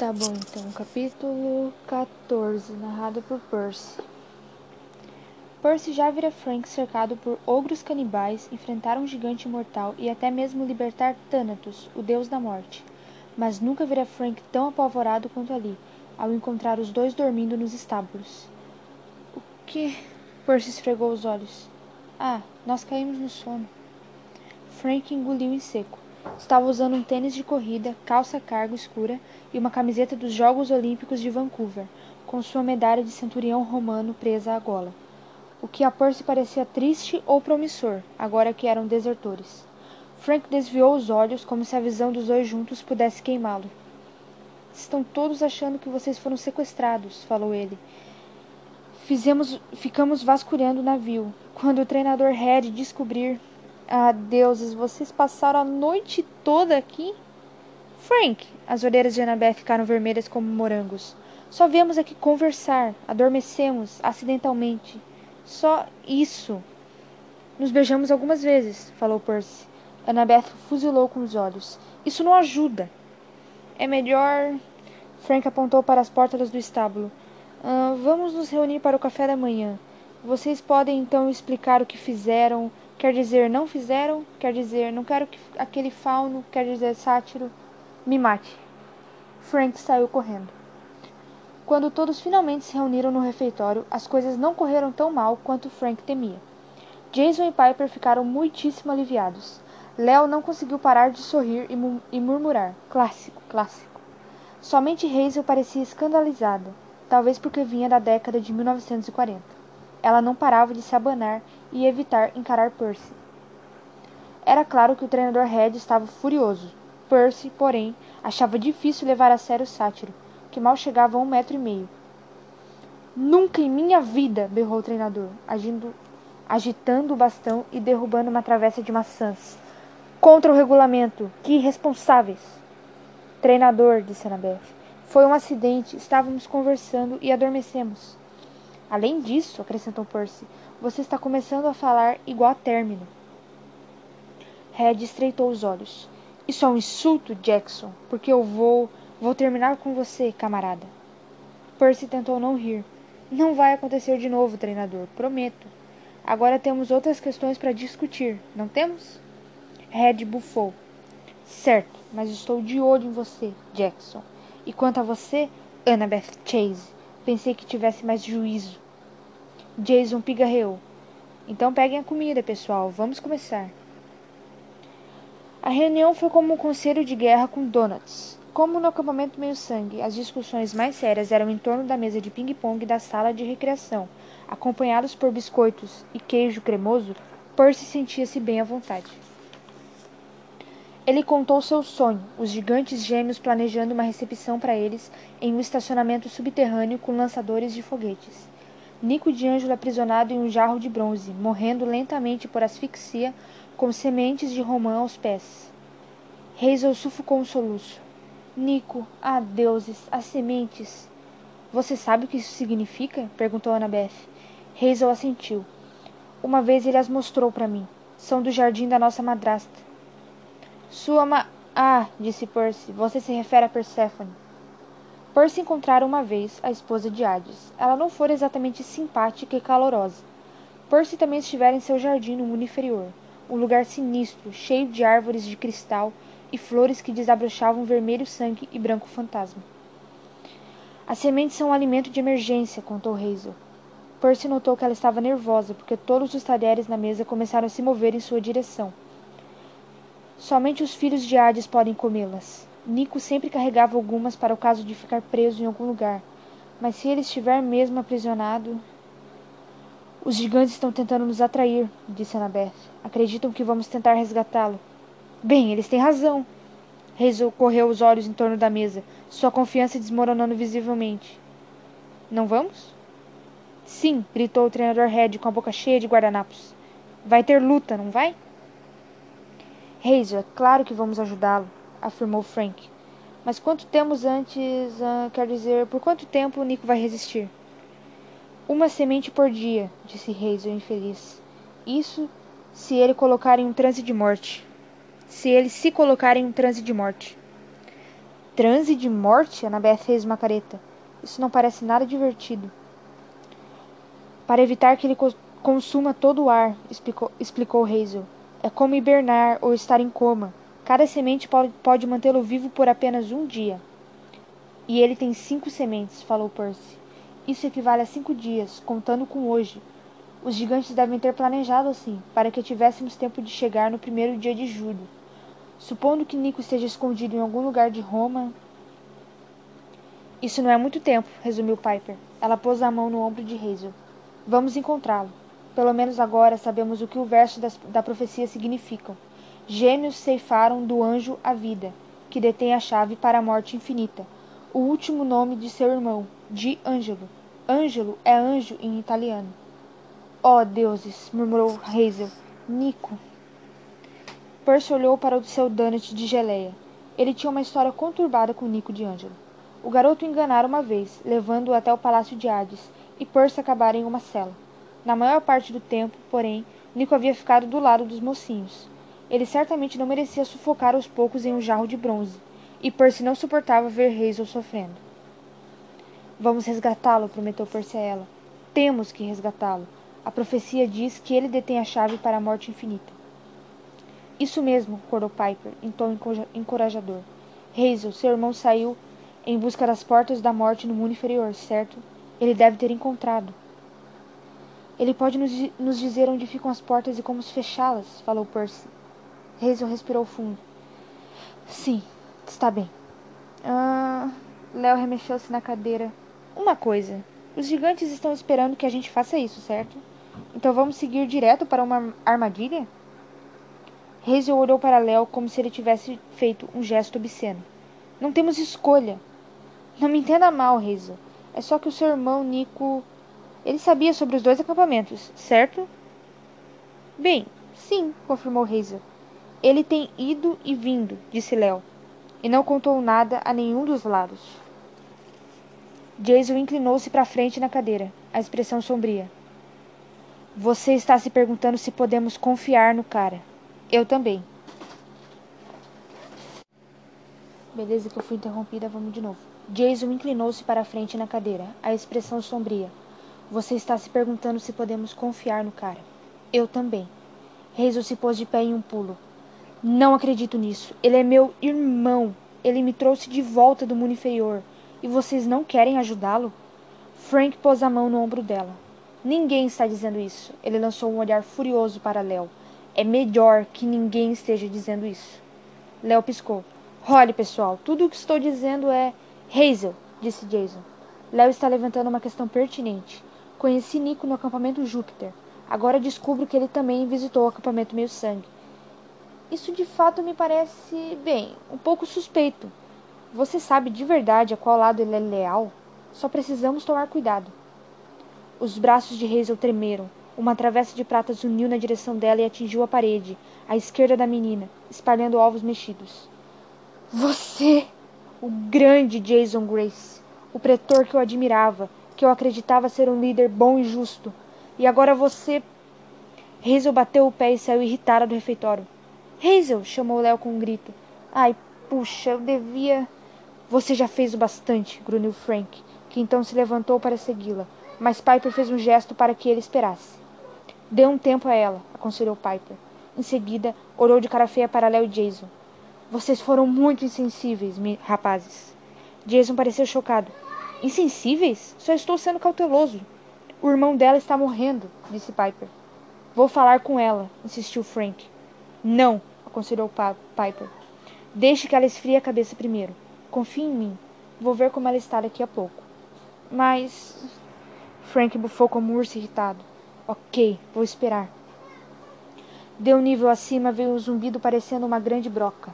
Tá bom, então. Capítulo 14, narrado por Percy. Percy já vira Frank cercado por ogros canibais, enfrentar um gigante imortal e até mesmo libertar Thanatos, o deus da morte. Mas nunca vira Frank tão apavorado quanto ali, ao encontrar os dois dormindo nos estábulos. O que? Percy esfregou os olhos. Ah, nós caímos no sono. Frank engoliu em seco. Estava usando um tênis de corrida, calça cargo escura e uma camiseta dos Jogos Olímpicos de Vancouver, com sua medalha de centurião romano presa à gola. O que a Percy parecia triste ou promissor, agora que eram desertores. Frank desviou os olhos, como se a visão dos dois juntos pudesse queimá-lo. Estão todos achando que vocês foram sequestrados, falou ele. Fizemos, ficamos vasculhando o navio. Quando o treinador Red descobrir ah, deuses, vocês passaram a noite toda aqui? Frank, as orelhas de Annabeth ficaram vermelhas como morangos. Só viemos aqui conversar, adormecemos acidentalmente. Só isso. Nos beijamos algumas vezes, falou Percy. Annabeth fuzilou com os olhos. Isso não ajuda. É melhor. Frank apontou para as portas do estábulo. Ah, vamos nos reunir para o café da manhã. Vocês podem então explicar o que fizeram, Quer dizer, não fizeram, quer dizer, não quero que aquele fauno, quer dizer, sátiro, me mate. Frank saiu correndo. Quando todos finalmente se reuniram no refeitório, as coisas não correram tão mal quanto Frank temia. Jason e Piper ficaram muitíssimo aliviados. Léo não conseguiu parar de sorrir e, mu e murmurar: clássico, clássico. Somente Hazel parecia escandalizada, talvez porque vinha da década de 1940. Ela não parava de se abanar e evitar encarar Percy. Era claro que o treinador Red estava furioso. Percy, porém, achava difícil levar a sério o sátiro, que mal chegava a um metro e meio. Nunca em minha vida! berrou o treinador, agindo, agitando o bastão e derrubando uma travessa de maçãs. Contra o regulamento! Que irresponsáveis! Treinador, disse Annabeth. Foi um acidente. Estávamos conversando e adormecemos. Além disso, acrescentou Percy, você está começando a falar igual a término. Red estreitou os olhos. Isso é um insulto, Jackson, porque eu vou. Vou terminar com você, camarada. Percy tentou não rir. Não vai acontecer de novo, treinador, prometo. Agora temos outras questões para discutir, não temos? Red bufou. Certo, mas estou de olho em você, Jackson. E quanto a você, Annabeth Chase, Pensei que tivesse mais juízo. Jason pigarreou. Então peguem a comida, pessoal. Vamos começar. A reunião foi como um conselho de guerra com donuts. Como no acampamento meio-sangue, as discussões mais sérias eram em torno da mesa de ping-pong da sala de recreação, acompanhados por biscoitos e queijo cremoso, Percy sentia-se bem à vontade. Ele contou seu sonho, os gigantes gêmeos planejando uma recepção para eles em um estacionamento subterrâneo com lançadores de foguetes. Nico de Ângelo aprisionado em um jarro de bronze, morrendo lentamente por asfixia, com sementes de romã aos pés. Hazel sufocou um soluço. Nico, ah, deuses, as sementes. Você sabe o que isso significa? perguntou Annabeth. Hazel assentiu. Uma vez ele as mostrou para mim. São do jardim da nossa madrasta. Sua ma... Ah, disse Percy, você se refere a Perséfone. Percy encontrara uma vez a esposa de Hades. Ela não fora exatamente simpática e calorosa. Percy também estivera em seu jardim no mundo inferior, um lugar sinistro, cheio de árvores de cristal e flores que desabrochavam vermelho sangue e branco fantasma. As sementes são um alimento de emergência, contou Hazel. Percy notou que ela estava nervosa, porque todos os talheres na mesa começaram a se mover em sua direção. Somente os filhos de Hades podem comê-las. Nico sempre carregava algumas para o caso de ficar preso em algum lugar. Mas se ele estiver mesmo aprisionado. Os gigantes estão tentando nos atrair, disse Annabeth. Acreditam que vamos tentar resgatá-lo. Bem, eles têm razão. Hazel correu os olhos em torno da mesa, sua confiança desmoronando visivelmente. Não vamos? Sim, gritou o treinador Red com a boca cheia de guardanapos. Vai ter luta, não vai? Hazel, é claro que vamos ajudá-lo, afirmou Frank. Mas quanto temos antes, uh, quer dizer, por quanto tempo o Nico vai resistir? Uma semente por dia, disse Hazel infeliz. Isso se ele colocar em um transe de morte. Se ele se colocar em um transe de morte. transe de morte? Annabeth fez uma careta. Isso não parece nada divertido. Para evitar que ele co consuma todo o ar, explicou, explicou Hazel. É como hibernar ou estar em coma. Cada semente pode, mantê-lo vivo por apenas um dia. E ele tem cinco sementes, falou Percy. Isso equivale a cinco dias, contando com hoje. Os gigantes devem ter planejado assim, para que tivéssemos tempo de chegar no primeiro dia de julho. Supondo que Nico esteja escondido em algum lugar de Roma. Isso não é muito tempo, resumiu Piper. Ela pôs a mão no ombro de Hazel. Vamos encontrá-lo. Pelo menos agora sabemos o que o verso das, da profecia significam. Gêmeos ceifaram do anjo a vida, que detém a chave para a morte infinita. O último nome de seu irmão, de Ângelo. Ângelo é anjo em italiano. Oh, deuses, murmurou Hazel. Nico. Percy olhou para o seu donut de geleia. Ele tinha uma história conturbada com Nico de Ângelo. O garoto enganara uma vez, levando-o até o palácio de Hades, e Percy acabara em uma cela. Na maior parte do tempo, porém, Nico havia ficado do lado dos mocinhos. Ele certamente não merecia sufocar aos poucos em um jarro de bronze, e Percy não suportava ver Hazel sofrendo. Vamos resgatá-lo, prometeu Percy a ela. Temos que resgatá-lo. A profecia diz que ele detém a chave para a morte infinita. Isso mesmo, corou Piper, em tom encorajador. Hazel, seu irmão saiu em busca das portas da morte no mundo inferior, certo? Ele deve ter encontrado. Ele pode nos, nos dizer onde ficam as portas e como fechá-las, falou Percy. Hazel respirou fundo. Sim, está bem. Ah, Léo remexeu-se na cadeira. Uma coisa. Os gigantes estão esperando que a gente faça isso, certo? Então vamos seguir direto para uma armadilha? Hazel olhou para Léo como se ele tivesse feito um gesto obsceno. Não temos escolha. Não me entenda mal, Hazel. É só que o seu irmão, Nico. Ele sabia sobre os dois acampamentos, certo? Bem, sim, confirmou Hazel. Ele tem ido e vindo, disse Léo, e não contou nada a nenhum dos lados. Jason inclinou-se para frente na cadeira, a expressão sombria. Você está se perguntando se podemos confiar no cara. Eu também. Beleza que eu fui interrompida, vamos de novo. Jason inclinou-se para frente na cadeira, a expressão sombria. Você está se perguntando se podemos confiar no cara. Eu também. Hazel se pôs de pé em um pulo. Não acredito nisso. Ele é meu irmão. Ele me trouxe de volta do mundo inferior. E vocês não querem ajudá-lo? Frank pôs a mão no ombro dela. Ninguém está dizendo isso. Ele lançou um olhar furioso para Léo. É melhor que ninguém esteja dizendo isso. Léo piscou. Olhe, pessoal, tudo o que estou dizendo é. Hazel, disse Jason. Léo está levantando uma questão pertinente. Conheci Nico no acampamento Júpiter. Agora descubro que ele também visitou o acampamento Meio Sangue. Isso de fato me parece, bem, um pouco suspeito. Você sabe de verdade a qual lado ele é leal? Só precisamos tomar cuidado. Os braços de Hazel tremeram. Uma travessa de prata zuniu na direção dela e atingiu a parede, à esquerda da menina, espalhando ovos mexidos. Você! O grande Jason Grace! O pretor que eu admirava, que eu acreditava ser um líder bom e justo. E agora você. Hazel bateu o pé e saiu irritada do refeitório. Hazel! chamou Léo com um grito. Ai, puxa, eu devia. Você já fez o bastante, grunhiu Frank, que então se levantou para segui-la, mas Piper fez um gesto para que ele esperasse. Dê um tempo a ela, aconselhou Piper. Em seguida, olhou de cara feia para Léo e Jason. Vocês foram muito insensíveis, rapazes. Jason pareceu chocado. Insensíveis? Só estou sendo cauteloso. O irmão dela está morrendo, disse Piper. Vou falar com ela, insistiu Frank. Não, aconselhou Piper. Deixe que ela esfrie a cabeça primeiro. Confie em mim. Vou ver como ela está daqui a pouco. Mas. Frank bufou como um urso irritado. Ok, vou esperar. De um nível acima veio um zumbido parecendo uma grande broca.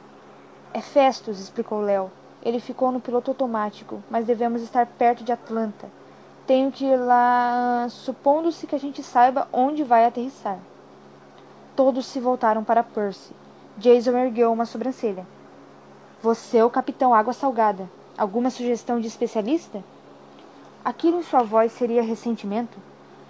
É Festus, explicou Léo. Ele ficou no piloto automático, mas devemos estar perto de Atlanta. Tenho que ir lá, supondo-se que a gente saiba onde vai aterrissar. Todos se voltaram para Percy. Jason ergueu uma sobrancelha. Você é o capitão Água Salgada. Alguma sugestão de especialista? Aquilo em sua voz seria ressentimento?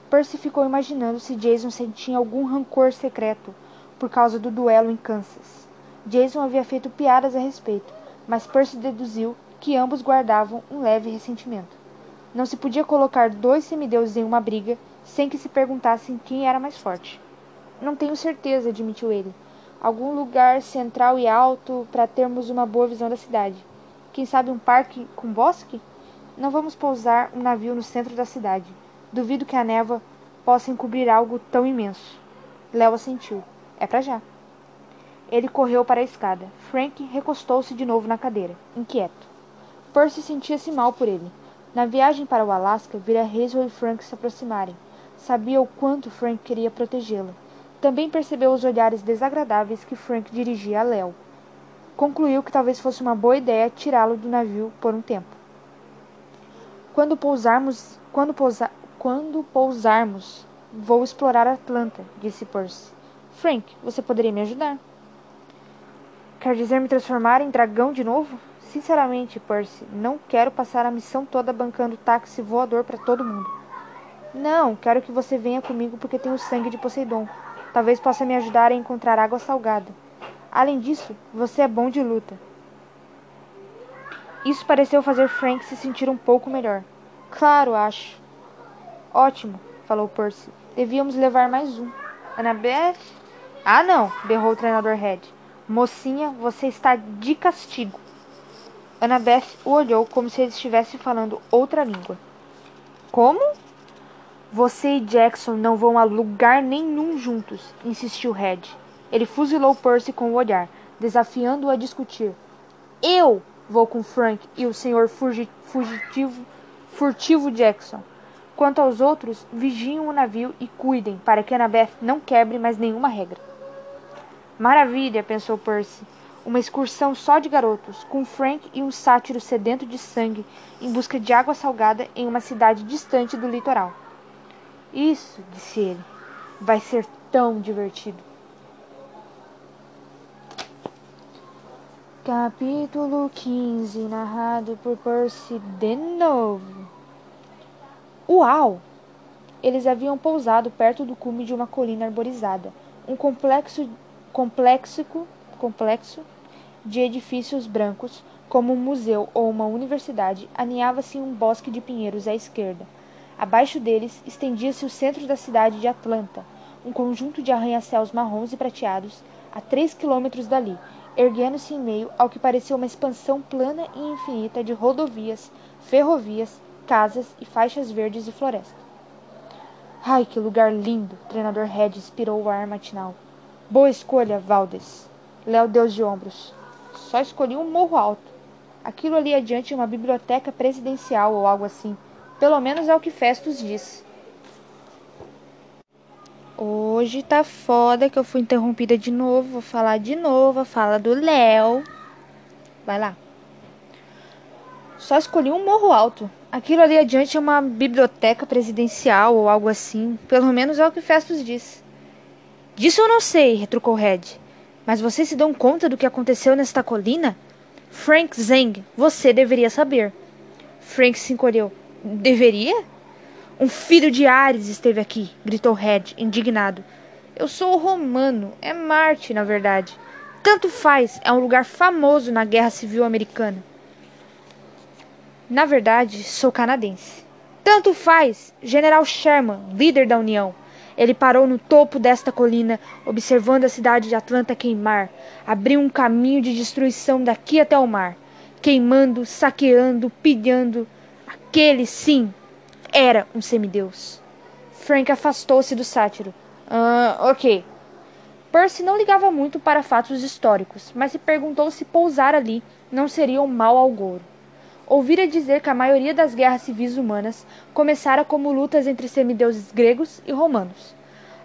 Percy ficou imaginando se Jason sentia algum rancor secreto por causa do duelo em Kansas. Jason havia feito piadas a respeito, mas Percy deduziu que ambos guardavam um leve ressentimento. Não se podia colocar dois semideuses em uma briga sem que se perguntassem quem era mais forte. Não tenho certeza, admitiu ele. Algum lugar central e alto para termos uma boa visão da cidade. Quem sabe um parque com bosque? Não vamos pousar um navio no centro da cidade. Duvido que a névoa possa encobrir algo tão imenso. Léo assentiu. É para já. Ele correu para a escada. Frank recostou-se de novo na cadeira, inquieto. Percy sentia-se mal por ele. Na viagem para o Alasca, vira Hazel e Frank se aproximarem. Sabia o quanto Frank queria protegê-la. Também percebeu os olhares desagradáveis que Frank dirigia a Léo. Concluiu que talvez fosse uma boa ideia tirá-lo do navio por um tempo. Quando pousarmos, quando, pousa, quando pousarmos, vou explorar Atlanta, disse Percy. Frank, você poderia me ajudar? Quer dizer me transformar em dragão de novo? Sinceramente, Percy, não quero passar a missão toda bancando táxi voador para todo mundo. Não, quero que você venha comigo porque tenho sangue de Poseidon. Talvez possa me ajudar a encontrar água salgada. Além disso, você é bom de luta. Isso pareceu fazer Frank se sentir um pouco melhor. Claro, acho. Ótimo, falou Percy. Devíamos levar mais um. Annabeth? Ah, não, berrou o treinador Red. Mocinha, você está de castigo. Annabeth o olhou como se ele estivesse falando outra língua. Como? Você e Jackson não vão a lugar nenhum juntos, insistiu Red. Ele fuzilou Percy com o olhar, desafiando-o a discutir. Eu vou com Frank e o senhor fugitivo, furtivo Jackson. Quanto aos outros, vigiem o navio e cuidem para que Annabeth não quebre mais nenhuma regra. Maravilha, pensou Percy. Uma excursão só de garotos, com Frank e um sátiro sedento de sangue em busca de água salgada em uma cidade distante do litoral. Isso, disse ele, vai ser tão divertido. Capítulo 15, narrado por Percy de novo. Uau! Eles haviam pousado perto do cume de uma colina arborizada, um complexo, complexo, complexo de edifícios brancos, como um museu ou uma universidade, aninhava-se um bosque de pinheiros à esquerda. Abaixo deles estendia-se o centro da cidade de Atlanta, um conjunto de arranha-céus marrons e prateados, a três quilômetros dali, erguendo-se em meio ao que parecia uma expansão plana e infinita de rodovias, ferrovias, casas e faixas verdes e floresta. Ai, que lugar lindo! Treinador Red inspirou o ar matinal. Boa escolha, Valdes. Léo deu de ombros. Só escolhi um morro alto. Aquilo ali adiante é uma biblioteca presidencial ou algo assim. Pelo menos é o que Festus diz. Hoje tá foda que eu fui interrompida de novo. Vou falar de novo a fala do Léo. Vai lá. Só escolhi um morro alto. Aquilo ali adiante é uma biblioteca presidencial ou algo assim. Pelo menos é o que Festus diz. Disso eu não sei, retrucou Red. Mas vocês se dão conta do que aconteceu nesta colina? Frank Zeng, você deveria saber. Frank se encolheu. Deveria? Um filho de Ares esteve aqui, gritou Red, indignado. Eu sou romano, é Marte, na verdade. Tanto faz, é um lugar famoso na Guerra Civil Americana. Na verdade, sou canadense. Tanto faz, General Sherman, líder da União. Ele parou no topo desta colina, observando a cidade de Atlanta queimar. Abriu um caminho de destruição daqui até o mar, queimando, saqueando, pilhando, Aquele, sim, era um semideus. Frank afastou-se do sátiro. Ah, ok. Percy não ligava muito para fatos históricos, mas se perguntou se pousar ali não seria um mal ao gouro. Ouvira dizer que a maioria das guerras civis humanas começara como lutas entre semideuses gregos e romanos.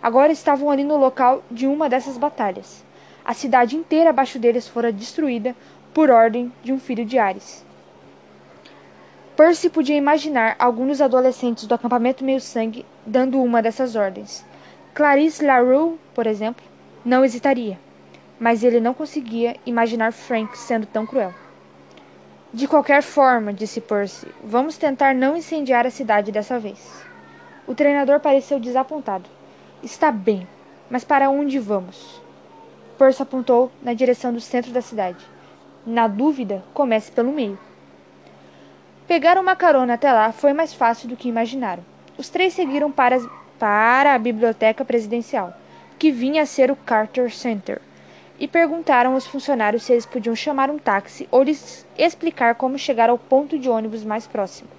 Agora estavam ali no local de uma dessas batalhas. A cidade inteira abaixo deles fora destruída por ordem de um filho de Ares. Percy podia imaginar alguns dos adolescentes do acampamento meio-sangue dando uma dessas ordens. Clarice LaRue, por exemplo, não hesitaria, mas ele não conseguia imaginar Frank sendo tão cruel. De qualquer forma, disse Percy, vamos tentar não incendiar a cidade dessa vez. O treinador pareceu desapontado. Está bem, mas para onde vamos? Percy apontou na direção do centro da cidade. Na dúvida, comece pelo meio. Pegar uma carona até lá foi mais fácil do que imaginaram. Os três seguiram para, para a biblioteca presidencial, que vinha a ser o Carter Center, e perguntaram aos funcionários se eles podiam chamar um táxi ou lhes explicar como chegar ao ponto de ônibus mais próximo.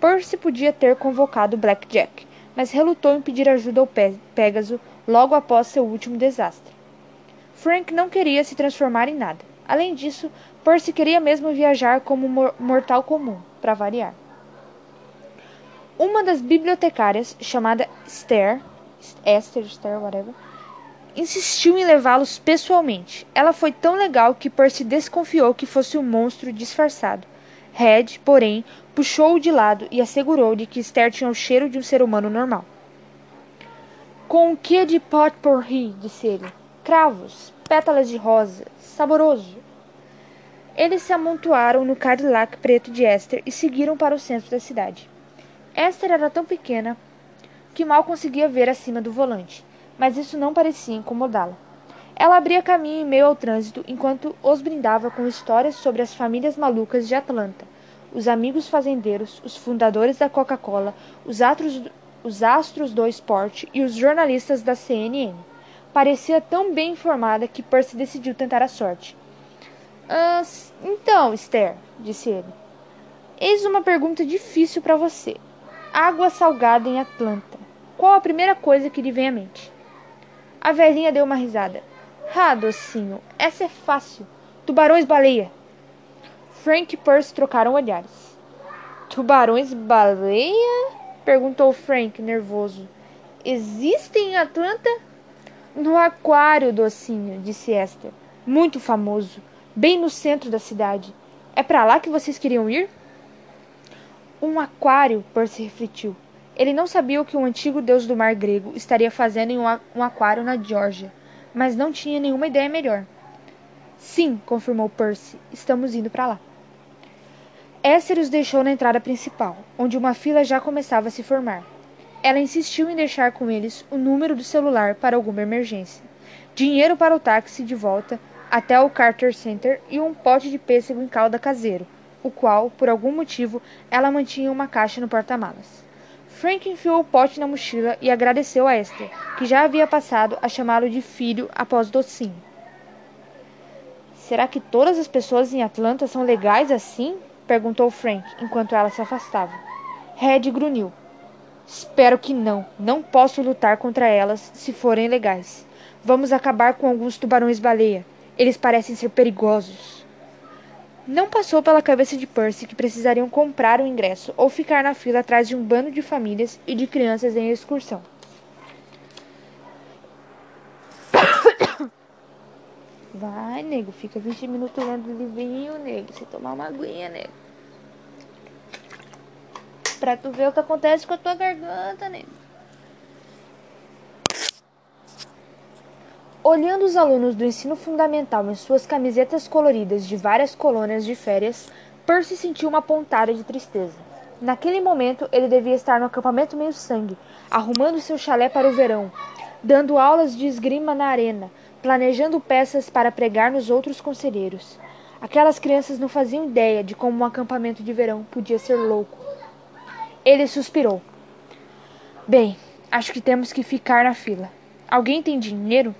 Percy podia ter convocado Blackjack, mas relutou em pedir ajuda ao Pégaso logo após seu último desastre. Frank não queria se transformar em nada. Além disso, Percy queria mesmo viajar como mortal comum, para variar. Uma das bibliotecárias, chamada Esther, Esther, Esther, whatever, insistiu em levá-los pessoalmente. Ela foi tão legal que Percy desconfiou que fosse um monstro disfarçado. Red, porém, puxou-o de lado e assegurou-lhe que Esther tinha o cheiro de um ser humano normal. Com o que de potpourri? disse ele. Cravos, pétalas de rosa, saboroso. Eles se amontoaram no Cadillac preto de Esther e seguiram para o centro da cidade. Esther era tão pequena que mal conseguia ver acima do volante mas isso não parecia incomodá-la. Ela abria caminho em meio ao trânsito enquanto os brindava com histórias sobre as famílias malucas de Atlanta, os amigos fazendeiros, os fundadores da Coca-Cola, os, os astros do esporte e os jornalistas da CNN. Parecia tão bem informada que Percy decidiu tentar a sorte. Ah, então, Esther, disse ele, eis uma pergunta difícil para você. Água salgada em Atlanta. Qual a primeira coisa que lhe vem à mente? A velhinha deu uma risada. Ah, docinho, essa é fácil. Tubarões-baleia. Frank e Percy trocaram olhares. Tubarões-baleia? Perguntou Frank, nervoso. Existem em Atlanta? No aquário, docinho, disse Esther. Muito famoso. Bem no centro da cidade. É para lá que vocês queriam ir? Um aquário, Percy refletiu. Ele não sabia o que o antigo deus do mar grego estaria fazendo em um aquário na Geórgia, mas não tinha nenhuma ideia melhor. Sim, confirmou Percy, estamos indo para lá. Esther os deixou na entrada principal, onde uma fila já começava a se formar. Ela insistiu em deixar com eles o número do celular para alguma emergência, dinheiro para o táxi de volta até o Carter Center e um pote de pêssego em calda caseiro, o qual, por algum motivo, ela mantinha uma caixa no porta-malas. Frank enfiou o pote na mochila e agradeceu a Esther, que já havia passado a chamá-lo de filho após docinho. Será que todas as pessoas em Atlanta são legais assim? perguntou Frank, enquanto ela se afastava. Red grunhiu. Espero que não. Não posso lutar contra elas se forem legais. Vamos acabar com alguns tubarões-baleia. Eles parecem ser perigosos. Não passou pela cabeça de Percy que precisariam comprar o ingresso ou ficar na fila atrás de um bando de famílias e de crianças em excursão. Vai, nego, fica 20 minutos lendo o livrinho, nego. Você tomar uma aguinha, nego. Pra tu ver o que acontece com a tua garganta, nego. Olhando os alunos do ensino fundamental em suas camisetas coloridas de várias colônias de férias, Percy sentiu uma pontada de tristeza. Naquele momento, ele devia estar no acampamento meio-sangue, arrumando seu chalé para o verão, dando aulas de esgrima na arena, planejando peças para pregar nos outros conselheiros. Aquelas crianças não faziam ideia de como um acampamento de verão podia ser louco. Ele suspirou. Bem, acho que temos que ficar na fila. Alguém tem dinheiro?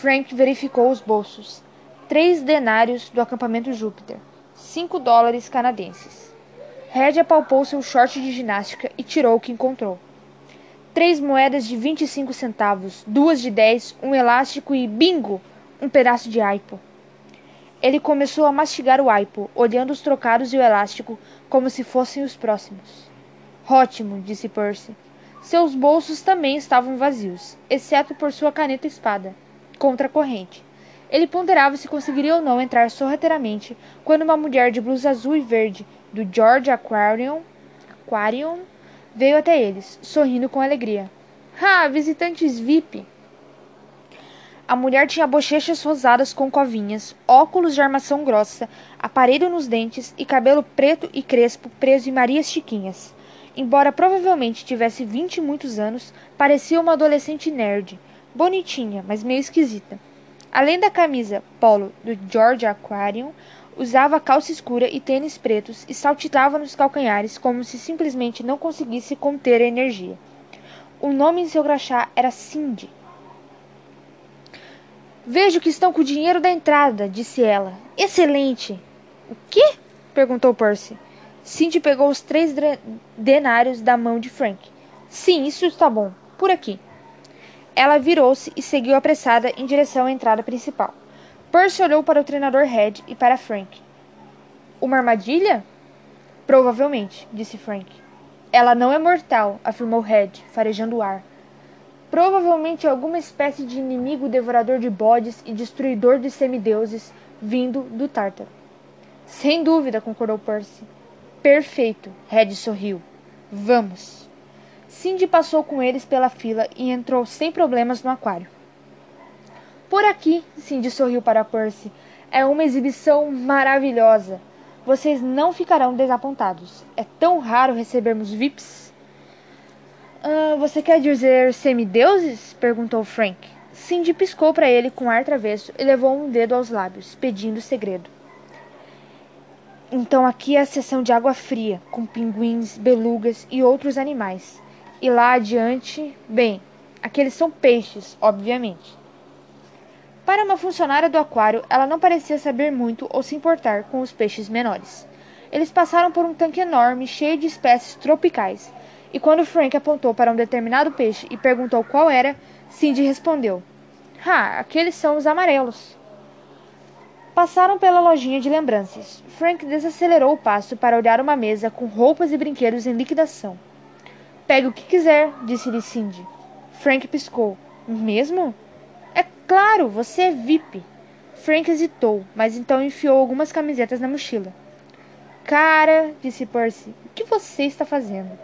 Frank verificou os bolsos. Três denários do acampamento Júpiter. Cinco dólares canadenses. Red apalpou seu short de ginástica e tirou o que encontrou. Três moedas de 25 centavos, duas de 10, um elástico e, bingo, um pedaço de aipo. Ele começou a mastigar o aipo, olhando os trocados e o elástico como se fossem os próximos. Ótimo, disse Percy. Seus bolsos também estavam vazios, exceto por sua caneta espada contra a corrente. Ele ponderava se conseguiria ou não entrar sorrateiramente quando uma mulher de blusa azul e verde do George Aquarium, Aquarium veio até eles, sorrindo com alegria. Ah, visitantes VIP! A mulher tinha bochechas rosadas com covinhas, óculos de armação grossa, aparelho nos dentes e cabelo preto e crespo preso em Marias Chiquinhas. Embora provavelmente tivesse vinte e muitos anos, parecia uma adolescente nerd bonitinha, mas meio esquisita. Além da camisa polo do George Aquarium, Usava calça escura e tênis pretos e saltitava nos calcanhares como se simplesmente não conseguisse conter a energia. O nome em seu crachá era Cindy. Vejo que estão com o dinheiro da entrada, disse ela. Excelente! O quê? perguntou Percy. Cindy pegou os três denários da mão de Frank. Sim, isso está bom. Por aqui. Ela virou-se e seguiu apressada em direção à entrada principal. Percy olhou para o treinador Red e para Frank. Uma armadilha? Provavelmente, disse Frank. Ela não é mortal, afirmou Red, farejando o ar. Provavelmente alguma espécie de inimigo devorador de bodes e destruidor de semideuses vindo do Tártaro. Sem dúvida, concordou Percy. Perfeito, Red sorriu. Vamos. Cindy passou com eles pela fila e entrou sem problemas no aquário. Por aqui, Cindy sorriu para Percy. É uma exibição maravilhosa. Vocês não ficarão desapontados. É tão raro recebermos VIPs. Uh, você quer dizer semideuses? perguntou Frank. Cindy piscou para ele com ar travesso e levou um dedo aos lábios, pedindo segredo. Então aqui é a seção de água fria, com pinguins, belugas e outros animais. E lá adiante, bem, aqueles são peixes, obviamente. Para uma funcionária do aquário, ela não parecia saber muito ou se importar com os peixes menores. Eles passaram por um tanque enorme, cheio de espécies tropicais, e quando Frank apontou para um determinado peixe e perguntou qual era, Cindy respondeu: Ah, aqueles são os amarelos. Passaram pela lojinha de lembranças. Frank desacelerou o passo para olhar uma mesa com roupas e brinquedos em liquidação. Pegue o que quiser, disse-lhe Cindy. Frank piscou. Mesmo? Claro, você é VIP. Frank hesitou, mas então enfiou algumas camisetas na mochila. Cara, disse Percy, o que você está fazendo?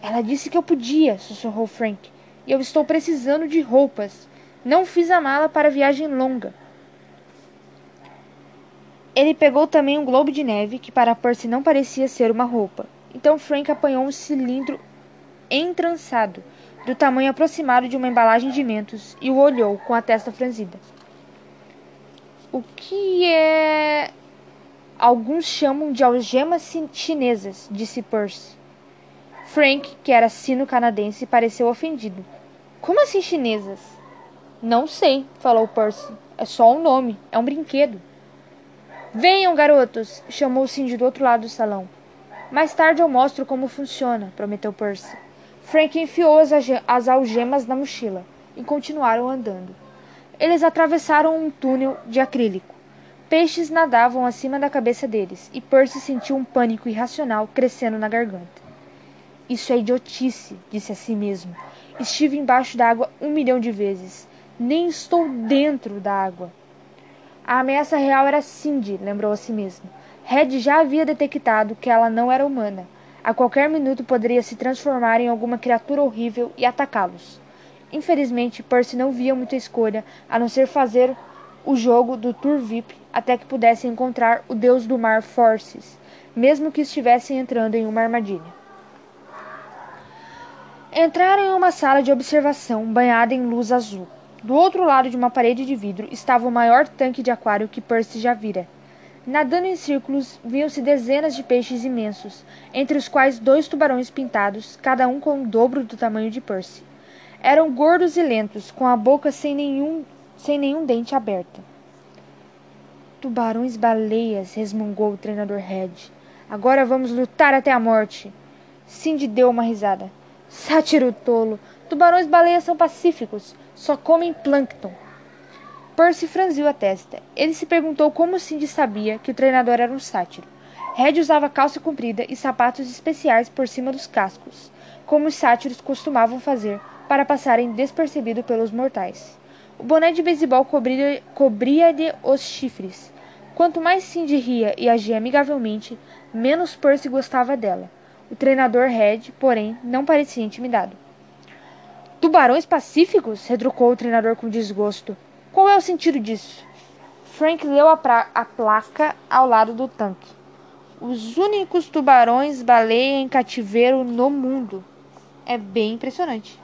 Ela disse que eu podia, sussurrou Frank. E eu estou precisando de roupas. Não fiz a mala para viagem longa. Ele pegou também um globo de neve, que para Percy não parecia ser uma roupa. Então Frank apanhou um cilindro entrançado do tamanho aproximado de uma embalagem de mentos, e o olhou com a testa franzida. O que é. Alguns chamam de algemas chinesas, disse Percy. Frank, que era sino-canadense, pareceu ofendido. Como assim chinesas? Não sei, falou Percy. É só um nome, é um brinquedo. Venham, garotos, chamou Cindy do outro lado do salão. Mais tarde eu mostro como funciona, prometeu Percy. Frank enfiou as algemas na mochila e continuaram andando. Eles atravessaram um túnel de acrílico. Peixes nadavam acima da cabeça deles e Percy sentiu um pânico irracional crescendo na garganta. Isso é idiotice, disse a si mesmo. Estive embaixo d'água um milhão de vezes. Nem estou dentro da água. A ameaça real era Cindy, lembrou a si mesmo. Red já havia detectado que ela não era humana a qualquer minuto poderia se transformar em alguma criatura horrível e atacá-los. Infelizmente, Percy não via muita escolha a não ser fazer o jogo do Tour VIP até que pudesse encontrar o deus do mar Forces, mesmo que estivessem entrando em uma armadilha. Entraram em uma sala de observação banhada em luz azul. Do outro lado de uma parede de vidro estava o maior tanque de aquário que Percy já vira. Nadando em círculos, viam-se dezenas de peixes imensos, entre os quais dois tubarões pintados, cada um com o dobro do tamanho de Percy. Eram gordos e lentos, com a boca sem nenhum, sem nenhum dente aberta. Tubarões-baleias, resmungou o treinador Red. Agora vamos lutar até a morte. Cindy deu uma risada. Sátiro tolo. Tubarões-baleias são pacíficos. Só comem plâncton. Percy franziu a testa. Ele se perguntou como Cindy sabia que o treinador era um sátiro. Red usava calça comprida e sapatos especiais por cima dos cascos, como os sátiros costumavam fazer para passarem despercebido pelos mortais. O boné de beisebol cobria-lhe cobria os chifres. Quanto mais Cindy ria e agia amigavelmente, menos Percy gostava dela. O treinador Red, porém, não parecia intimidado. Tubarões pacíficos? retrucou o treinador com desgosto. Qual é o sentido disso? Frank leu a, a placa ao lado do tanque. Os únicos tubarões baleia em cativeiro no mundo. É bem impressionante.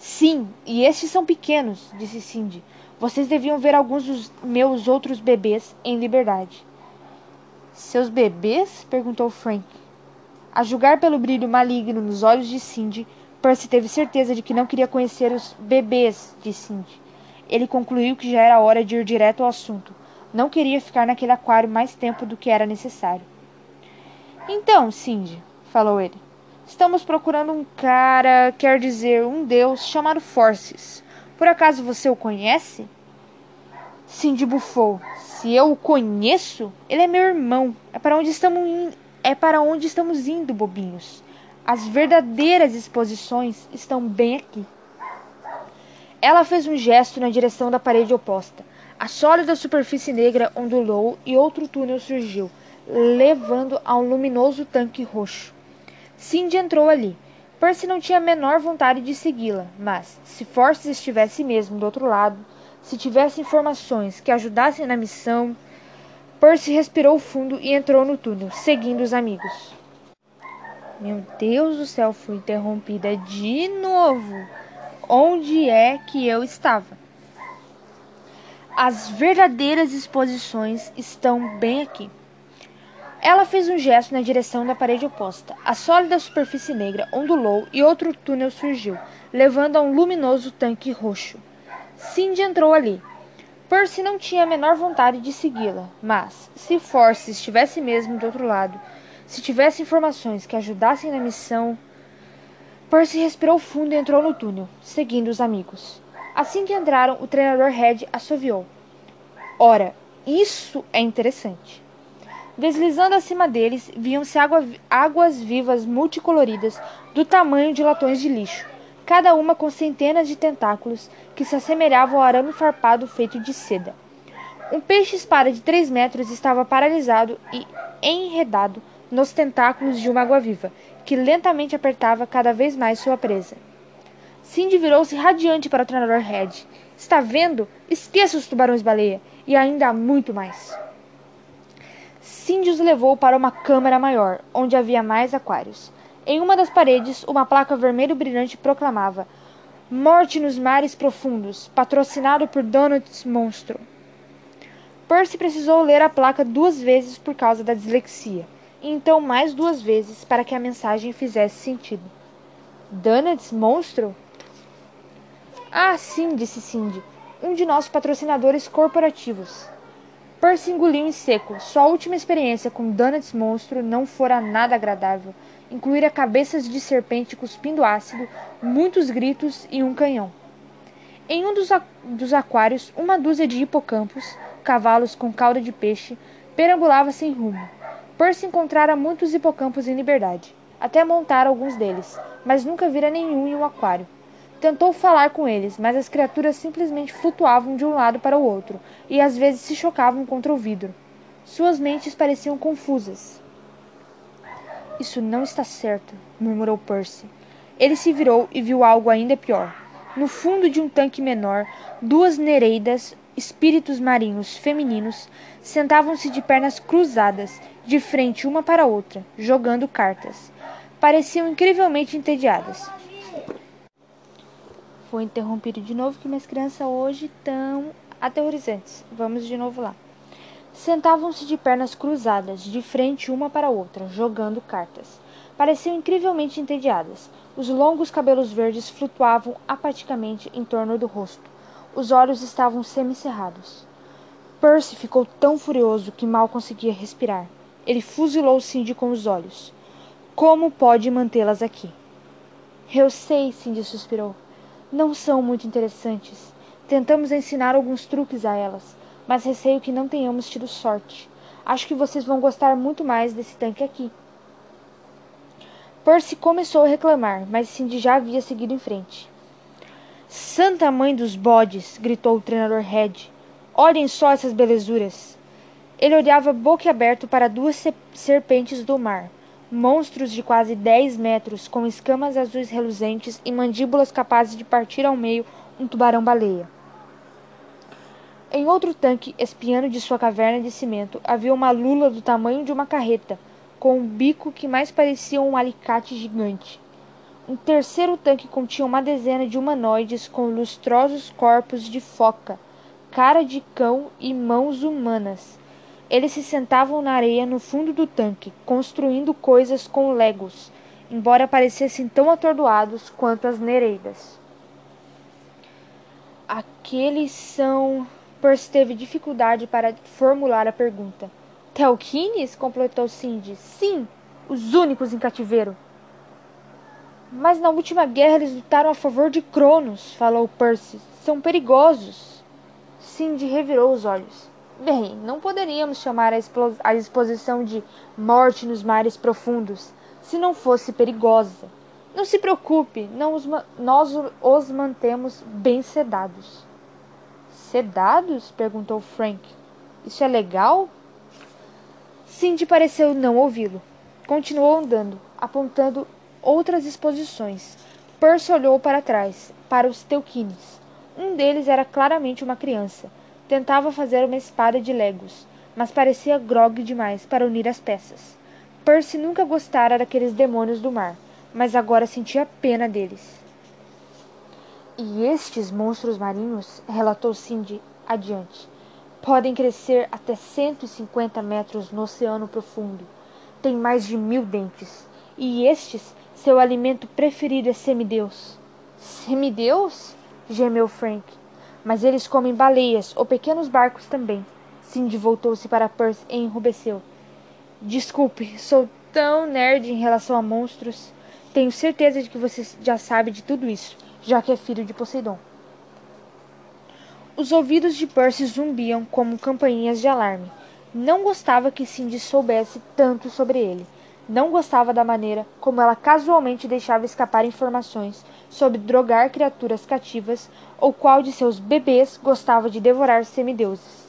Sim, e estes são pequenos, disse Cindy. Vocês deviam ver alguns dos meus outros bebês em liberdade. Seus bebês? perguntou Frank. A julgar pelo brilho maligno nos olhos de Cindy, Percy teve certeza de que não queria conhecer os bebês de Cindy. Ele concluiu que já era hora de ir direto ao assunto. Não queria ficar naquele aquário mais tempo do que era necessário. Então, Cindy, falou ele, estamos procurando um cara, quer dizer, um deus chamado Forces. Por acaso você o conhece? Cindy bufou. Se eu o conheço, ele é meu irmão. É para onde estamos in... é para onde estamos indo, bobinhos. As verdadeiras exposições estão bem aqui. Ela fez um gesto na direção da parede oposta. A sólida superfície negra ondulou e outro túnel surgiu, levando a um luminoso tanque roxo. Cindy entrou ali. Percy não tinha a menor vontade de segui-la, mas, se Forces estivesse mesmo do outro lado, se tivesse informações que ajudassem na missão, Percy respirou fundo e entrou no túnel, seguindo os amigos. Meu Deus do céu, fui interrompida de novo. Onde é que eu estava? As verdadeiras exposições estão bem aqui. Ela fez um gesto na direção da parede oposta. A sólida superfície negra ondulou e outro túnel surgiu, levando a um luminoso tanque roxo. Cindy entrou ali. Percy não tinha a menor vontade de segui-la, mas, se Force estivesse mesmo do outro lado, se tivesse informações que ajudassem na missão. Percy respirou fundo e entrou no túnel, seguindo os amigos. Assim que entraram, o treinador Red assoviou. Ora, isso é interessante. Deslizando acima deles, viam-se água, águas vivas multicoloridas do tamanho de latões de lixo, cada uma com centenas de tentáculos que se assemelhavam ao arame farpado feito de seda. Um peixe-espada de três metros estava paralisado e enredado nos tentáculos de uma água-viva, que lentamente apertava cada vez mais sua presa. Cindy virou-se radiante para o treinador Red. Está vendo? Esqueça os tubarões-baleia. E ainda há muito mais. Cindy os levou para uma câmara maior, onde havia mais aquários. Em uma das paredes, uma placa vermelho brilhante proclamava Morte nos mares profundos, patrocinado por Donuts Monstro. Percy precisou ler a placa duas vezes por causa da dislexia, e então mais duas vezes para que a mensagem fizesse sentido. Donuts Monstro? Ah, sim, disse Cindy, um de nossos patrocinadores corporativos. Percy engoliu em seco. Sua última experiência com Donuts Monstro não fora nada agradável. Incluíra cabeças de serpente cuspindo ácido, muitos gritos e um canhão. Em um dos, dos aquários, uma dúzia de hipocampos, cavalos com cauda de peixe, perambulava sem rumo. Percy encontrara muitos hipocampos em liberdade. Até montar alguns deles, mas nunca vira nenhum em um aquário. Tentou falar com eles, mas as criaturas simplesmente flutuavam de um lado para o outro e às vezes se chocavam contra o vidro. Suas mentes pareciam confusas. Isso não está certo, murmurou Percy. Ele se virou e viu algo ainda pior. No fundo de um tanque menor, duas nereidas, espíritos marinhos femininos, sentavam-se de pernas cruzadas, de frente uma para outra, jogando cartas. Pareciam incrivelmente entediadas foi interrompido de novo que minhas crianças hoje tão aterrorizantes. Vamos de novo lá. Sentavam-se de pernas cruzadas, de frente uma para outra, jogando cartas. Pareciam incrivelmente entediadas. Os longos cabelos verdes flutuavam apaticamente em torno do rosto. Os olhos estavam semicerrados. Percy ficou tão furioso que mal conseguia respirar. Ele fuzilou Cindy com os olhos. Como pode mantê-las aqui? Eu sei, Cindy suspirou não são muito interessantes. Tentamos ensinar alguns truques a elas, mas receio que não tenhamos tido sorte. Acho que vocês vão gostar muito mais desse tanque aqui. Percy começou a reclamar, mas Cindy já havia seguido em frente. Santa mãe dos bodes! gritou o treinador Red. Olhem só essas belezuras! Ele olhava boquiaberto para duas serpentes do mar, monstros de quase dez metros, com escamas azuis reluzentes e mandíbulas capazes de partir ao meio um tubarão-baleia. Em outro tanque, espiando de sua caverna de cimento, havia uma lula do tamanho de uma carreta, com um bico que mais parecia um alicate gigante. Um terceiro tanque continha uma dezena de humanoides com lustrosos corpos de foca, cara de cão e mãos humanas. Eles se sentavam na areia no fundo do tanque, construindo coisas com legos, embora parecessem tão atordoados quanto as nereidas. Aqueles são. Percy teve dificuldade para formular a pergunta. Telkines? completou Cindy. Sim, os únicos em cativeiro. Mas na última guerra eles lutaram a favor de Cronos, falou Percy. São perigosos. Cindy revirou os olhos. Bem, não poderíamos chamar a exposição de morte nos mares profundos se não fosse perigosa. Não se preocupe, não os, nós os mantemos bem sedados. Sedados? perguntou Frank. Isso é legal? Cindy pareceu não ouvi-lo. Continuou andando, apontando outras exposições. Percy olhou para trás, para os teuquines. Um deles era claramente uma criança. Tentava fazer uma espada de legos, mas parecia grogue demais para unir as peças. Percy nunca gostara daqueles demônios do mar, mas agora sentia pena deles. E estes monstros marinhos, relatou Cindy adiante, podem crescer até 150 metros no oceano profundo. Tem mais de mil dentes. E estes seu alimento preferido é semideus. Semideus? Gemeu Frank. Mas eles comem baleias ou pequenos barcos também. Cindy voltou-se para Percy e enrubesceu. Desculpe, sou tão nerd em relação a monstros. Tenho certeza de que você já sabe de tudo isso, já que é filho de Poseidon. Os ouvidos de Percy zumbiam como campainhas de alarme. Não gostava que Cindy soubesse tanto sobre ele. Não gostava da maneira como ela casualmente deixava escapar informações sobre drogar criaturas cativas ou qual de seus bebês gostava de devorar semideuses.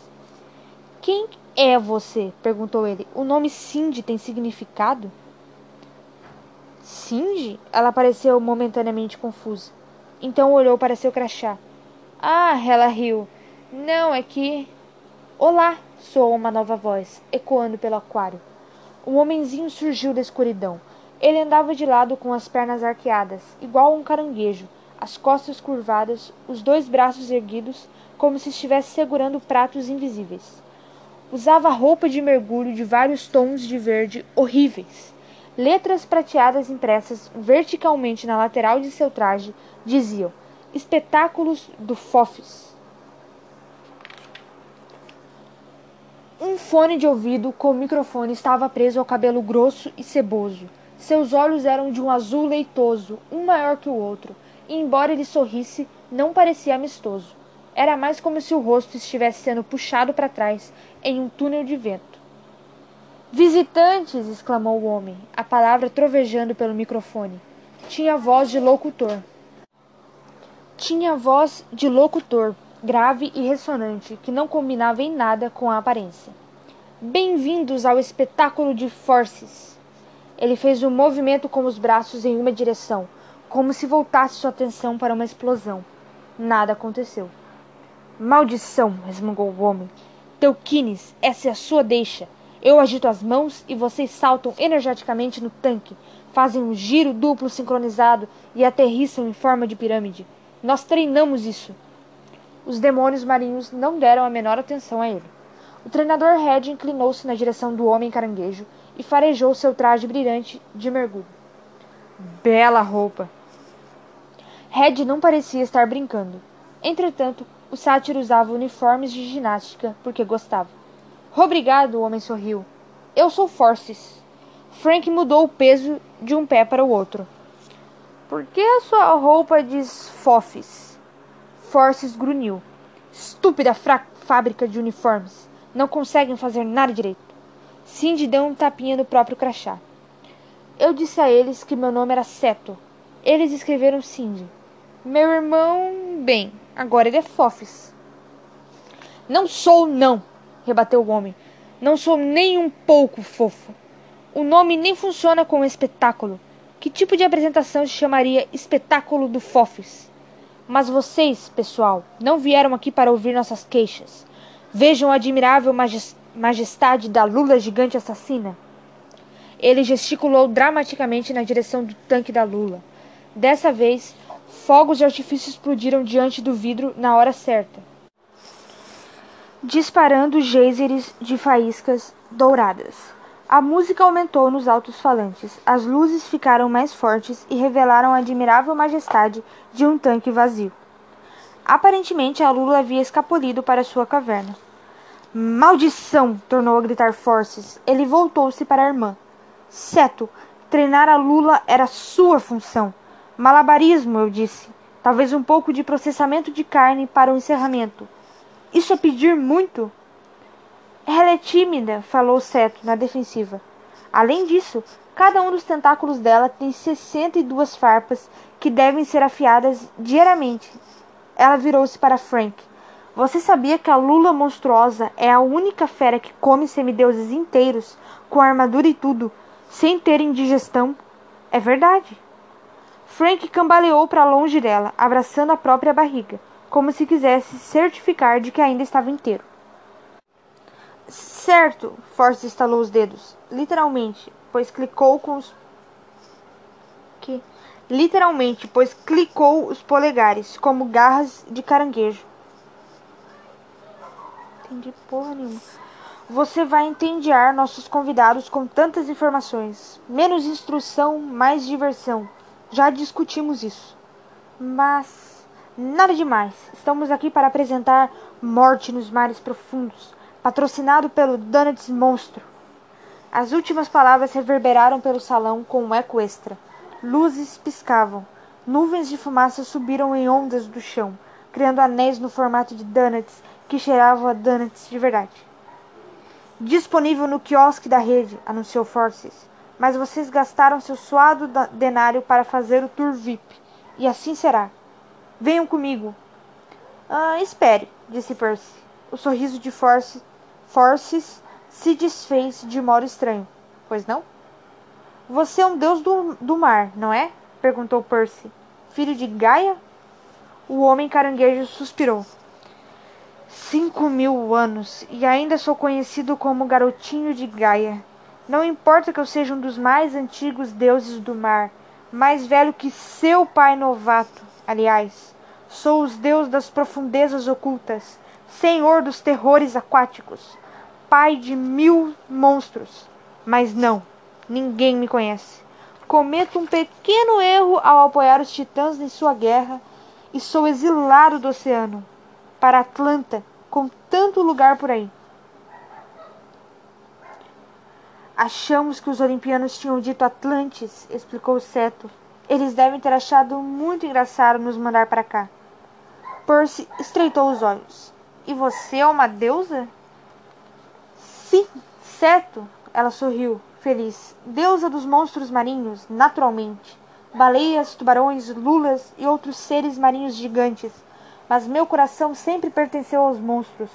Quem é você? perguntou ele. O nome Cindy tem significado? Cindy? Ela pareceu momentaneamente confusa. Então olhou para seu crachá. Ah, ela riu. Não, é que. Olá! soou uma nova voz, ecoando pelo aquário. Um homenzinho surgiu da escuridão. Ele andava de lado com as pernas arqueadas, igual a um caranguejo, as costas curvadas, os dois braços erguidos, como se estivesse segurando pratos invisíveis. Usava roupa de mergulho de vários tons de verde horríveis. Letras prateadas impressas verticalmente na lateral de seu traje diziam: Espetáculos do Fofis. Um fone de ouvido com microfone estava preso ao cabelo grosso e ceboso. Seus olhos eram de um azul leitoso, um maior que o outro, e embora ele sorrisse, não parecia amistoso. Era mais como se o rosto estivesse sendo puxado para trás em um túnel de vento. Visitantes! exclamou o homem, a palavra trovejando pelo microfone. Tinha voz de locutor. Tinha voz de locutor, grave e ressonante, que não combinava em nada com a aparência. Bem-vindos ao espetáculo de Forces. Ele fez um movimento com os braços em uma direção, como se voltasse sua atenção para uma explosão. Nada aconteceu. Maldição! resmungou o homem. Teuquines, essa é a sua deixa. Eu agito as mãos e vocês saltam energeticamente no tanque, fazem um giro duplo sincronizado e aterrissam em forma de pirâmide. Nós treinamos isso. Os demônios marinhos não deram a menor atenção a ele. O treinador Red inclinou-se na direção do homem caranguejo e farejou seu traje brilhante de mergulho. Bela roupa! Red não parecia estar brincando. Entretanto, o sátiro usava uniformes de ginástica porque gostava. Obrigado, o homem sorriu. Eu sou Forces. Frank mudou o peso de um pé para o outro. Por que a sua roupa diz Fofes? Forces grunhiu. Estúpida fábrica de uniformes. Não conseguem fazer nada direito. Cindy deu um tapinha no próprio crachá. Eu disse a eles que meu nome era Seto. Eles escreveram Cindy. Meu irmão, bem, agora ele é Fofes. Não sou, não, rebateu o homem. Não sou nem um pouco fofo. O nome nem funciona como espetáculo. Que tipo de apresentação se chamaria Espetáculo do Fofes? Mas vocês, pessoal, não vieram aqui para ouvir nossas queixas. Vejam a admirável majestade da lula gigante assassina. Ele gesticulou dramaticamente na direção do tanque da lula. Dessa vez, fogos de artifício explodiram diante do vidro na hora certa. disparando geysers de faíscas douradas. A música aumentou nos altos falantes, as luzes ficaram mais fortes e revelaram a admirável majestade de um tanque vazio. Aparentemente, a Lula havia escapulido para sua caverna. Maldição! tornou a gritar Forces. Ele voltou-se para a irmã. Seto, treinar a Lula era sua função. Malabarismo, eu disse. Talvez um pouco de processamento de carne para o encerramento. Isso é pedir muito? Ela é tímida, falou Seto, na defensiva. Além disso, cada um dos tentáculos dela tem 62 farpas que devem ser afiadas diariamente. Ela virou-se para Frank. Você sabia que a lula monstruosa é a única fera que come semideuses inteiros, com armadura e tudo, sem ter indigestão? É verdade. Frank cambaleou para longe dela, abraçando a própria barriga, como se quisesse certificar de que ainda estava inteiro. Certo, Force estalou os dedos, literalmente, pois clicou com os que literalmente, pois clicou os polegares como garras de caranguejo entendi porra nenhuma. Você vai entediar nossos convidados com tantas informações. Menos instrução, mais diversão. Já discutimos isso. Mas nada demais. Estamos aqui para apresentar Morte nos Mares Profundos, patrocinado pelo Donuts Monstro. As últimas palavras reverberaram pelo salão com um eco extra. Luzes piscavam. Nuvens de fumaça subiram em ondas do chão, criando anéis no formato de donuts que cheirava a donuts de verdade. Disponível no quiosque da rede, anunciou Forces. Mas vocês gastaram seu suado denário para fazer o tour VIP. E assim será. Venham comigo. Ah, espere, disse Percy. O sorriso de Force, Forces se desfez de modo estranho. Pois não? Você é um deus do, do mar, não é? perguntou Percy. Filho de Gaia? O homem caranguejo suspirou. Cinco mil anos e ainda sou conhecido como Garotinho de Gaia. Não importa que eu seja um dos mais antigos deuses do mar, mais velho que seu pai novato. Aliás, sou os deus das profundezas ocultas, senhor dos terrores aquáticos, pai de mil monstros. Mas não, ninguém me conhece. Cometo um pequeno erro ao apoiar os titãs em sua guerra e sou exilado do oceano para Atlanta, com tanto lugar por aí. Achamos que os olimpianos tinham dito Atlantes, explicou Seto. Eles devem ter achado muito engraçado nos mandar para cá. Percy estreitou os olhos. E você é uma deusa? Sim, Seto. Ela sorriu, feliz. Deusa dos monstros marinhos, naturalmente. Baleias, tubarões, lulas e outros seres marinhos gigantes mas meu coração sempre pertenceu aos monstros.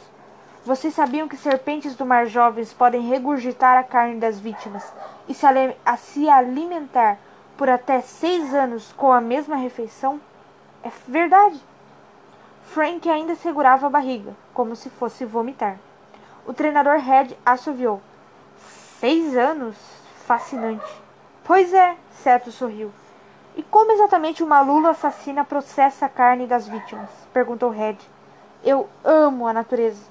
Vocês sabiam que serpentes do mar jovens podem regurgitar a carne das vítimas e se, a se alimentar por até seis anos com a mesma refeição? É verdade. Frank ainda segurava a barriga, como se fosse vomitar. O treinador Red assoviou. Seis anos? Fascinante. Pois é, Seto sorriu. E como exatamente uma lula assassina processa a carne das vítimas? perguntou Red. Eu amo a natureza.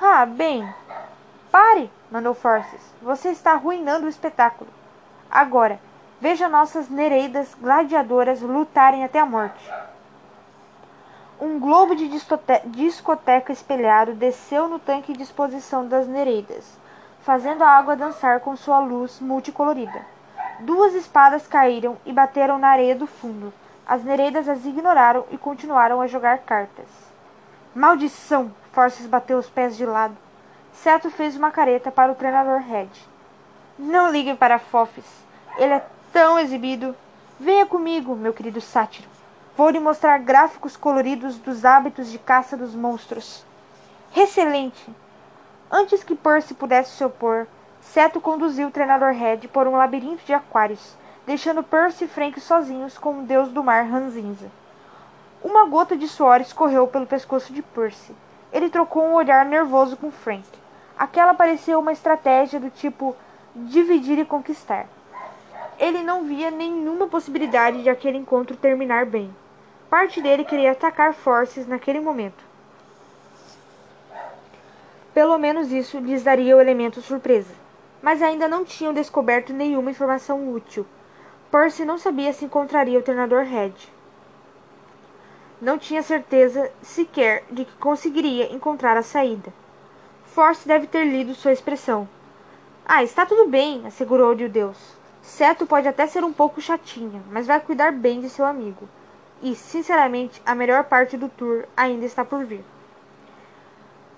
Ah, bem. Pare, mandou Forces. Você está arruinando o espetáculo. Agora, veja nossas nereidas gladiadoras lutarem até a morte. Um globo de discoteca espelhado desceu no tanque de exposição das nereidas, fazendo a água dançar com sua luz multicolorida. Duas espadas caíram e bateram na areia do fundo. As nereidas as ignoraram e continuaram a jogar cartas. Maldição! Forces bateu os pés de lado. Seto fez uma careta para o treinador Red. Não ligue para Fofes. Ele é tão exibido. Venha comigo, meu querido sátiro. Vou lhe mostrar gráficos coloridos dos hábitos de caça dos monstros. Excelente! Antes que Percy pudesse se opor, Seto conduziu o treinador Red por um labirinto de aquários, deixando Percy e Frank sozinhos com o deus do mar ranzinza. Uma gota de suor escorreu pelo pescoço de Percy. Ele trocou um olhar nervoso com Frank. Aquela parecia uma estratégia do tipo dividir e conquistar. Ele não via nenhuma possibilidade de aquele encontro terminar bem. Parte dele queria atacar Forces naquele momento. Pelo menos isso lhes daria o elemento surpresa. Mas ainda não tinham descoberto nenhuma informação útil. Percy não sabia se encontraria o treinador Red. Não tinha certeza sequer de que conseguiria encontrar a saída. Force deve ter lido sua expressão. Ah, está tudo bem, assegurou-lhe o Deus. Seto pode até ser um pouco chatinha, mas vai cuidar bem de seu amigo. E, sinceramente, a melhor parte do tour ainda está por vir.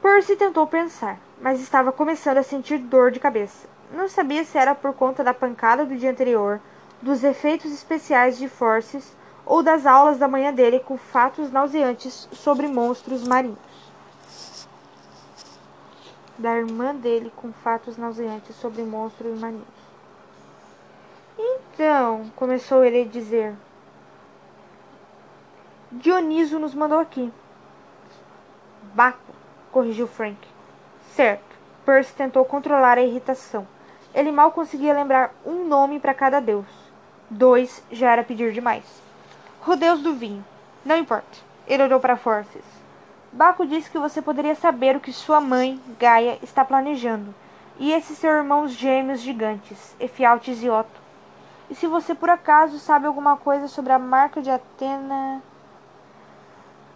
Percy tentou pensar, mas estava começando a sentir dor de cabeça. Não sabia se era por conta da pancada do dia anterior, dos efeitos especiais de Forces ou das aulas da manhã dele com fatos nauseantes sobre monstros marinhos. Da irmã dele com fatos nauseantes sobre monstros marinhos. Então, começou ele a dizer. Dioniso nos mandou aqui. Baco, corrigiu Frank. Certo. Percy tentou controlar a irritação. Ele mal conseguia lembrar um nome para cada deus. Dois já era pedir demais. O deus do vinho. Não importa. Ele olhou para Forces. Baco disse que você poderia saber o que sua mãe, Gaia, está planejando. E esses seus irmãos gêmeos gigantes, Efialtes e Otto. E se você por acaso sabe alguma coisa sobre a marca de Atena.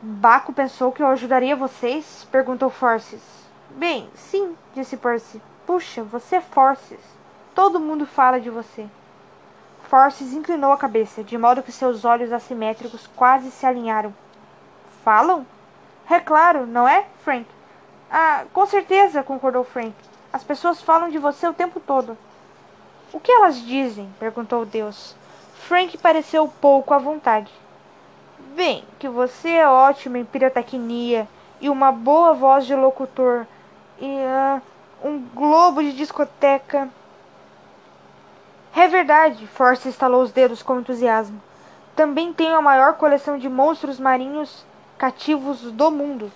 Baco pensou que eu ajudaria vocês? perguntou Forces. Bem, sim, disse Percy. Puxa, você é Forces. Todo mundo fala de você. Forces inclinou a cabeça, de modo que seus olhos assimétricos quase se alinharam. Falam? É claro, não é, Frank? Ah, com certeza, concordou Frank. As pessoas falam de você o tempo todo. O que elas dizem? perguntou Deus. Frank pareceu pouco à vontade. Bem, que você é ótimo em pirotecnia e uma boa voz de locutor e uh, um globo de discoteca. É verdade, Force estalou os dedos com entusiasmo. Também tenho a maior coleção de monstros marinhos cativos do mundo.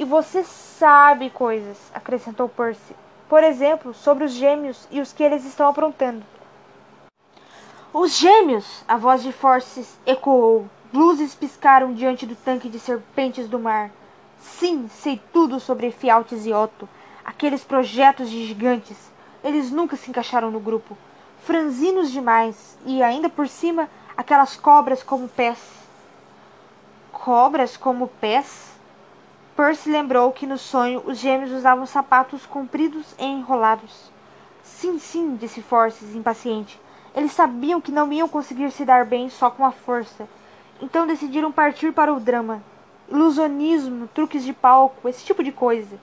E você sabe coisas, acrescentou Percy. Por exemplo, sobre os gêmeos e os que eles estão aprontando. Os gêmeos! A voz de Forces ecoou. Luzes piscaram diante do tanque de serpentes do mar. Sim, sei tudo sobre Fialtes e Otto. Aqueles projetos de gigantes. Eles nunca se encaixaram no grupo. Franzinos demais. E ainda por cima, aquelas cobras como pés. Cobras como pés? Percy lembrou que no sonho os gêmeos usavam sapatos compridos e enrolados. Sim, sim, disse Forces, impaciente. Eles sabiam que não iam conseguir se dar bem só com a força. Então decidiram partir para o drama. Ilusionismo, truques de palco, esse tipo de coisa.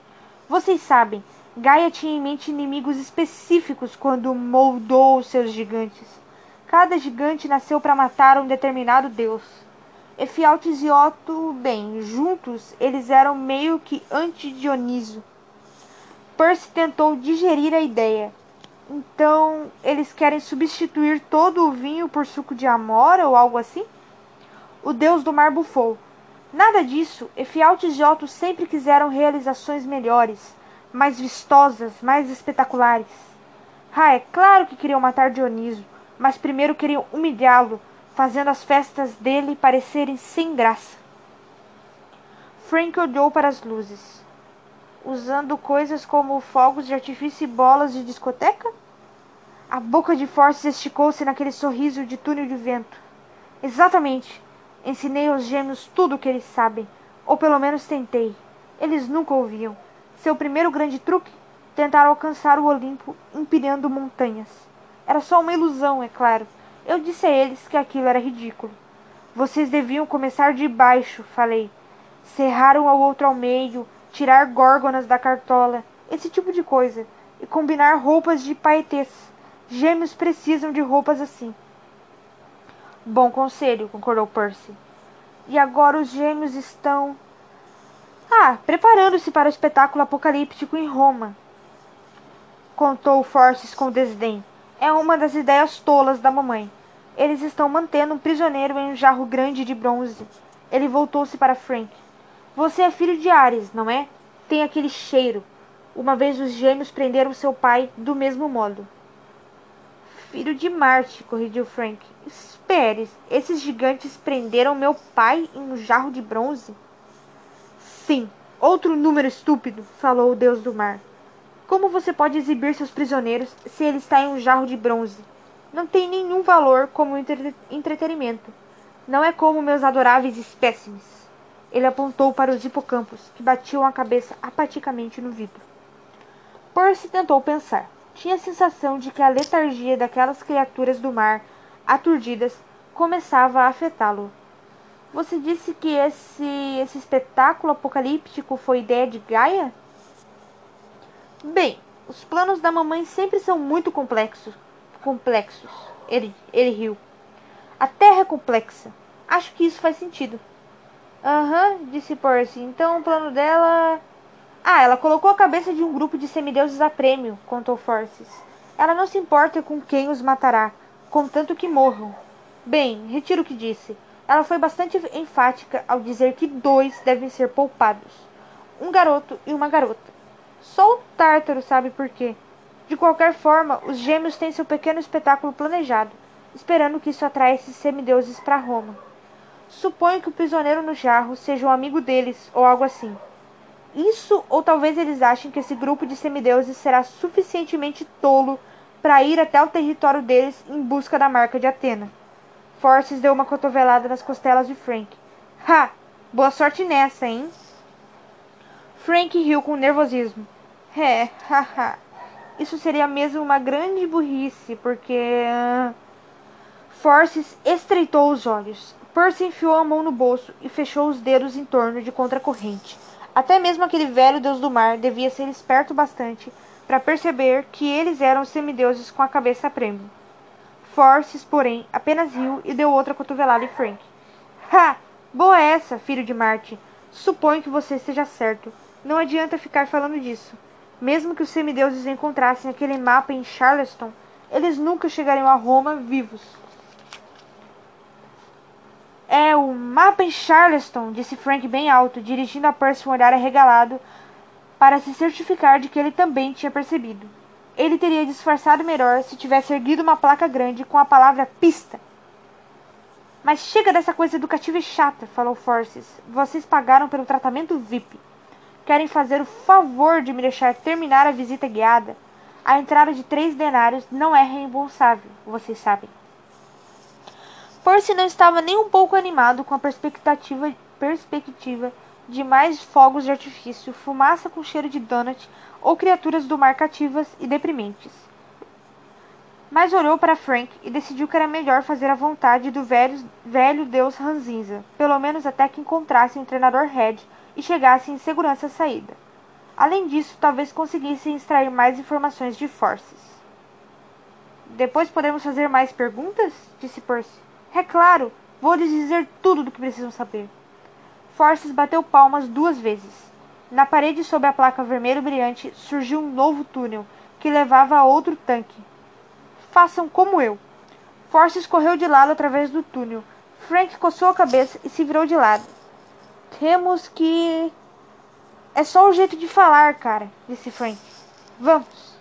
Vocês sabem, Gaia tinha em mente inimigos específicos quando moldou os seus gigantes. Cada gigante nasceu para matar um determinado deus. Efialtes e Otto, bem, juntos eles eram meio que anti-Dioniso. Percy tentou digerir a ideia. Então, eles querem substituir todo o vinho por suco de amora ou algo assim? O deus do mar bufou. Nada disso. Efialtes e Otto sempre quiseram realizações melhores, mais vistosas, mais espetaculares. Ah, é claro que queriam matar Dioniso, mas primeiro queriam humilhá-lo, fazendo as festas dele parecerem sem graça. Frank olhou para as luzes usando coisas como fogos de artifício e bolas de discoteca? A boca de Forces esticou-se naquele sorriso de túnel de vento. Exatamente. Ensinei aos gêmeos tudo o que eles sabem. Ou pelo menos tentei. Eles nunca ouviam. Seu primeiro grande truque? Tentar alcançar o Olimpo empilhando montanhas. Era só uma ilusão, é claro. Eu disse a eles que aquilo era ridículo. Vocês deviam começar de baixo, falei. Serrar um ao outro ao meio, tirar górgonas da cartola, esse tipo de coisa, e combinar roupas de paetês. Gêmeos precisam de roupas assim. Bom conselho, concordou Percy. E agora os gêmeos estão. Ah, preparando-se para o espetáculo apocalíptico em Roma. Contou Forces com desdém. É uma das ideias tolas da mamãe. Eles estão mantendo um prisioneiro em um jarro grande de bronze. Ele voltou-se para Frank. Você é filho de Ares, não é? Tem aquele cheiro. Uma vez os gêmeos prenderam seu pai do mesmo modo. Filho de Marte, corrigiu Frank. Espere, esses gigantes prenderam meu pai em um jarro de bronze? Sim, Outro número estúpido, falou o deus do mar. Como você pode exibir seus prisioneiros se ele está em um jarro de bronze? Não tem nenhum valor como entre entretenimento. Não é como meus adoráveis espécimes. Ele apontou para os hipocampos, que batiam a cabeça apaticamente no vidro. Percy tentou pensar. Tinha a sensação de que a letargia daquelas criaturas do mar, aturdidas, começava a afetá-lo. Você disse que esse, esse espetáculo apocalíptico foi ideia de Gaia? Bem, os planos da mamãe sempre são muito complexos. Complexos. Ele, ele riu. A Terra é complexa. Acho que isso faz sentido. Aham, uhum, disse Percy. Então o plano dela. Ah, ela colocou a cabeça de um grupo de semideuses a prêmio, contou Forces. Ela não se importa com quem os matará, contanto que morram. Bem, retiro o que disse. Ela foi bastante enfática ao dizer que dois devem ser poupados: um garoto e uma garota. Só o Tártaro sabe por quê. De qualquer forma, os gêmeos têm seu pequeno espetáculo planejado, esperando que isso atraia esses semideuses para Roma. Suponho que o prisioneiro no jarro seja um amigo deles ou algo assim. Isso, ou talvez eles achem que esse grupo de semideuses será suficientemente tolo para ir até o território deles em busca da marca de Atena. Forces deu uma cotovelada nas costelas de Frank. Ha! Boa sorte nessa, hein? Frank riu com nervosismo. É, haha. Isso seria mesmo uma grande burrice, porque. Forces estreitou os olhos. Percy enfiou a mão no bolso e fechou os dedos em torno de contracorrente. Até mesmo aquele velho deus do mar devia ser esperto bastante para perceber que eles eram semideuses com a cabeça a prêmio. Forces, porém, apenas riu e deu outra cotovelada em Frank. Ha! Boa essa, filho de Marte. Suponho que você esteja certo. Não adianta ficar falando disso. Mesmo que os semideuses encontrassem aquele mapa em Charleston, eles nunca chegariam a Roma vivos. É o mapa em Charleston, disse Frank bem alto, dirigindo a Percy um olhar arregalado para se certificar de que ele também tinha percebido. Ele teria disfarçado melhor se tivesse erguido uma placa grande com a palavra pista. Mas chega dessa coisa educativa e chata, falou Forces. Vocês pagaram pelo tratamento VIP. Querem fazer o favor de me deixar terminar a visita guiada. A entrada de três denários não é reembolsável, vocês sabem. Percy não estava nem um pouco animado com a perspectiva, perspectiva de mais fogos de artifício, fumaça com cheiro de donut ou criaturas do mar cativas e deprimentes. Mas olhou para Frank e decidiu que era melhor fazer a vontade do velho, velho deus Ranzinza, pelo menos até que encontrassem o treinador Red e chegassem em segurança à saída. Além disso, talvez conseguissem extrair mais informações de Forces. Depois podemos fazer mais perguntas? disse Percy. É claro, vou lhes dizer tudo do que precisam saber. Forces bateu palmas duas vezes. Na parede sob a placa vermelho brilhante surgiu um novo túnel que levava a outro tanque. Façam como eu. Forces correu de lado através do túnel. Frank coçou a cabeça e se virou de lado. Temos que. É só o jeito de falar, cara, disse Frank. Vamos.